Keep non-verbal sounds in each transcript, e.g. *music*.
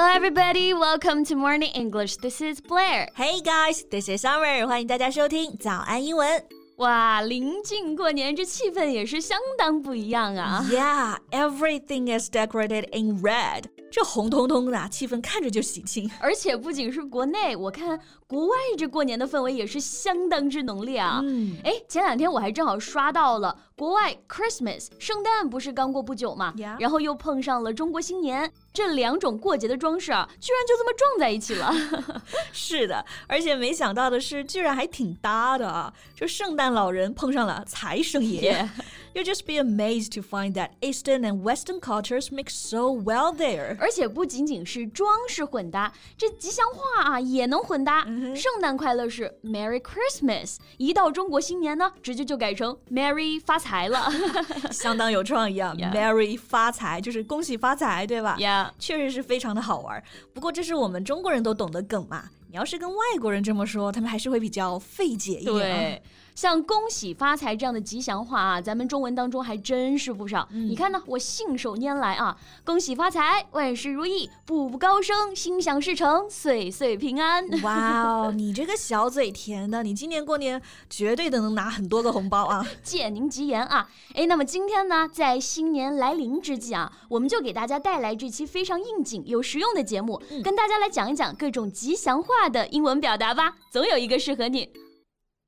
Hello, everybody. Welcome to Morning English. This is Blair. Hey guys, this is Summer. 欢迎大家收听早安英文。哇，临近过年，这气氛也是相当不一样啊。Yeah, everything is decorated in red. 这红彤彤的，气氛看着就喜庆。而且不仅是国内，我看国外这过年的氛围也是相当之浓烈啊。嗯，哎，前两天我还正好刷到了 国外 Christmas 圣诞不是刚过不久嘛，然后又碰上了中国新年，这两种过节的装饰啊，居然就这么撞在一起了。*laughs* 是的，而且没想到的是，居然还挺搭的啊！就圣诞老人碰上了财神爷。*laughs* You'll just be amazed to find that Eastern and Western cultures mix so well there. 而且不仅仅是装饰混搭，这吉祥话啊也能混搭。圣诞快乐是 Merry Christmas，一到中国新年呢，直接就改成 Merry 发财了，*laughs* 相当有创意啊。*laughs* Merry 发财就是恭喜发财，对吧？Yeah，确实是非常的好玩。不过这是我们中国人都懂的梗嘛。你要是跟外国人这么说，他们还是会比较费解一点。对，像恭喜发财这样的吉祥话啊，咱们中文当中还真是不少。你看呢，我信手拈来啊，恭喜发财，万事如意，步步高升，心想事成，岁岁平安。哇哦，*laughs* 你这个小嘴甜的，你今年过年绝对的能拿很多个红包啊！*laughs* 借您吉言啊！哎，那么今天呢，在新年来临之际啊，我们就给大家带来这期非常应景又实用的节目，跟大家来讲一讲各种吉祥话。的英文表达吧，总有一个适合你。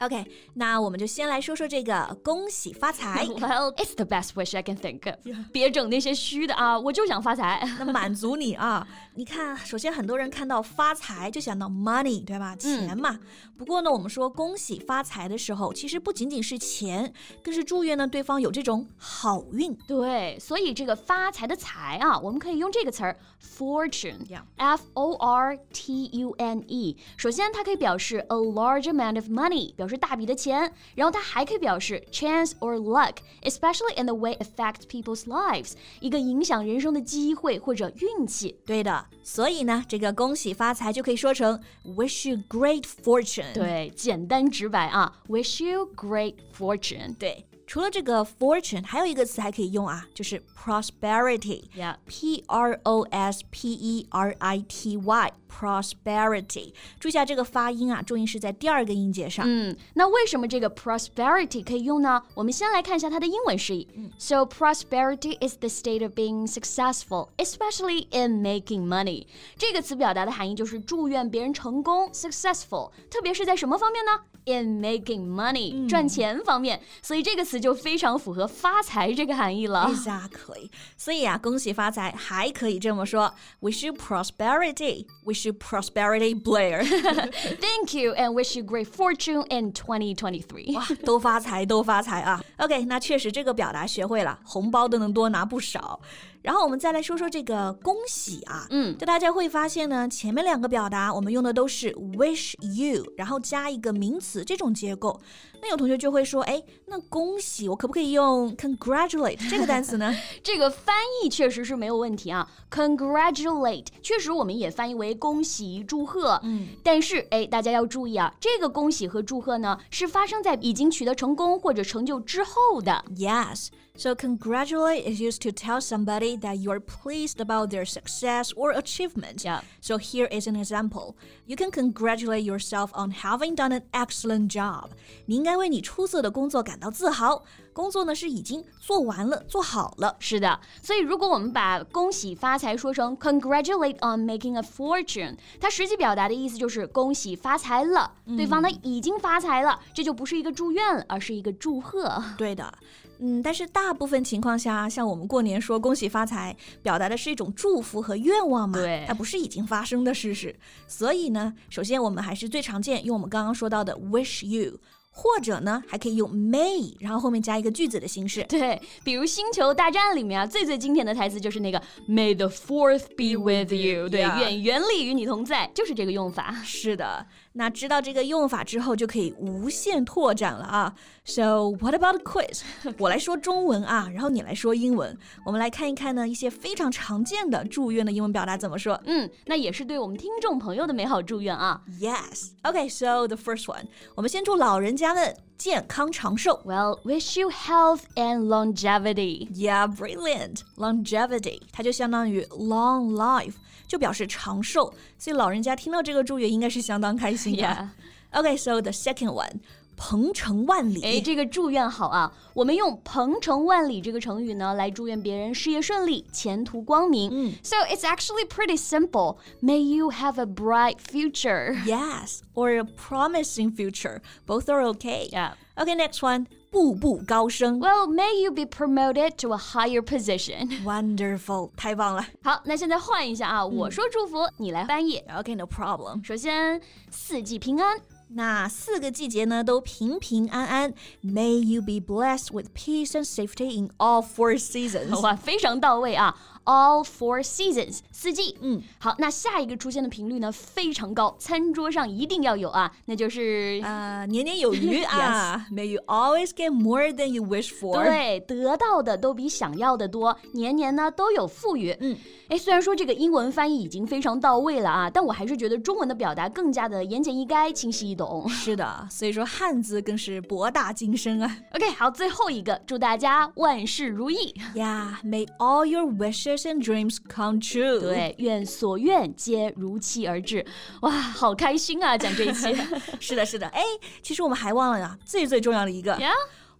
OK，那我们就先来说说这个恭喜发财。Well, it's the best wish I can think of。别整那些虚的啊，我就想发财。那满足你啊！你看，首先很多人看到发财就想到 money，对吧？钱嘛。不过呢，我们说恭喜发财的时候，其实不仅仅是钱，更是祝愿呢对方有这种好运。对，所以这个发财的财啊，我们可以用这个词儿 fortune，F O R T U N E。首先，它可以表示 a large amount of money，表 是大笔的钱，然后它还可以表示 chance or luck，especially in the way affect people's lives，一个影响人生的机会或者运气。对的，所以呢，这个恭喜发财就可以说成 wish you great fortune。对，简单直白啊，wish you great fortune。对。 除了这个 fortune，还有一个词还可以用啊，就是 prosperity。Yeah，P R O S P E R I T Y，prosperity。注意一下这个发音啊，重音是在第二个音节上。嗯，那为什么这个 prosperity 可以用呢？我们先来看一下它的英文释义。So prosperity is the state of being successful, especially in making money。这个词表达的含义就是祝愿别人成功，successful，特别是在什么方面呢？in making money，、嗯、赚钱方面，所以这个词 就非常符合发财这个含义了。Exactly，所以啊，恭喜发财还可以这么说：Wish you prosperity, wish you prosperity, Blair. *laughs* Thank you and wish you great fortune in 2023. *laughs* 哇，都发财，都发财啊！OK，那确实这个表达学会了，红包都能多拿不少。然后我们再来说说这个恭喜啊，嗯，就大家会发现呢，前面两个表达我们用的都是 wish you，然后加一个名词这种结构。那有同学就会说，哎，那恭喜我可不可以用 congratulate 这个单词呢？这个翻译确实是没有问题啊，congratulate *laughs* 确实我们也翻译为恭喜祝贺。嗯，但是哎，大家要注意啊，这个恭喜和祝贺呢，是发生在已经取得成功或者成就之后的。Yes。So, congratulate is used to tell somebody that you are pleased about their success or achievement. Yeah. So, here is an example. You can congratulate yourself on having done an excellent job. 你应该为你出色的工作感到自豪。 工作呢是已经做完了，做好了。是的，所以如果我们把恭喜发财说成 congratulate on making a fortune，它实际表达的意思就是恭喜发财了，对方呢已经发财了，这就不是一个祝愿了，而是一个祝贺。对的。嗯，但是大部分情况下，像我们过年说恭喜发财，表达的是一种祝福和愿望嘛，对，它不是已经发生的事实。所以呢，首先我们还是最常见用我们刚刚说到的 wish you。或者呢，还可以用 may，然后后面加一个句子的形式。对，比如《星球大战》里面啊，最最经典的台词就是那个 May the Fourth be with you。对，愿原力与你同在，就是这个用法。是的。那知道这个用法之后，就可以无限拓展了啊。So what about quiz？*laughs* 我来说中文啊，然后你来说英文。我们来看一看呢，一些非常常见的祝愿的英文表达怎么说。嗯，那也是对我们听众朋友的美好祝愿啊。Yes. Okay. So the first one，我们先祝老人家们健康长寿。Well, wish you health and longevity. Yeah, brilliant. Longevity，它就相当于 long life。就表示长寿，所以老人家听到这个祝愿应该是相当开心的。OK，so the second one， 鹏程万里。哎，这个祝愿好啊！我们用“鹏程万里”这个成语呢，来祝愿别人事业顺利、前途光明。嗯，so it's actually pretty simple. May you have a bright future. Yes, or a promising future. Both are okay. Yeah. Okay, next one. 步步高升。Well, may you be promoted to a higher position. *laughs* Wonderful，太棒了。好，那现在换一下啊，我说祝福，你来翻译。OK，no problem。首先，四季平安。 那四个季节呢都平平安安。May you be blessed with peace and safety in all four seasons。哇，非常到位啊 ！All four seasons，四季。嗯，好，那下一个出现的频率呢非常高，餐桌上一定要有啊，那就是啊年年有余啊。*laughs* May you always get more than you wish for。对，得到的都比想要的多，年年呢都有富裕。嗯，哎，虽然说这个英文翻译已经非常到位了啊，但我还是觉得中文的表达更加的言简意赅、清晰易懂。是的，所以说汉字更是博大精深啊。*laughs* OK，好，最后一个，祝大家万事如意。Yeah，May all your wishes and dreams come true。对，愿所愿皆如期而至。哇，好开心啊！讲这一期。*laughs* 是的，是的。哎，其实我们还忘了呀，最最重要的一个。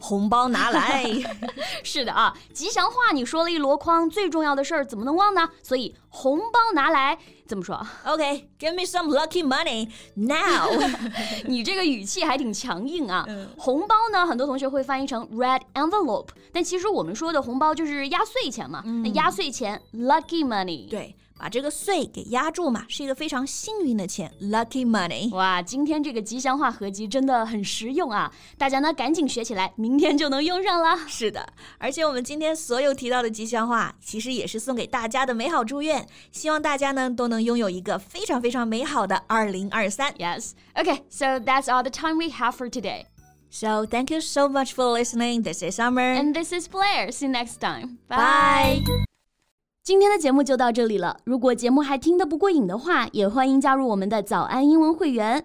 红包拿来。*laughs* 是的啊，吉祥话你说了一箩筐，最重要的事儿怎么能忘呢？所以红包拿来怎么说？OK，give me some lucky money now。*laughs* 你这个语气还挺强硬啊。红包呢，很多同学会翻译成 red envelope，但其实我们说的红包就是压岁钱嘛。那压岁钱 lucky money。对。把这个岁给压住嘛，是一个非常幸运的钱，lucky money。哇，今天这个吉祥话合集真的很实用啊！大家呢赶紧学起来，明天就能用上了。是的，而且我们今天所有提到的吉祥话，其实也是送给大家的美好祝愿，希望大家呢都能拥有一个非常非常美好的二零二三。Yes. Okay, so that's all the time we have for today. So thank you so much for listening. This is Summer. And this is Blair. See you next time. Bye. 今天的节目就到这里了。如果节目还听得不过瘾的话，也欢迎加入我们的早安英文会员。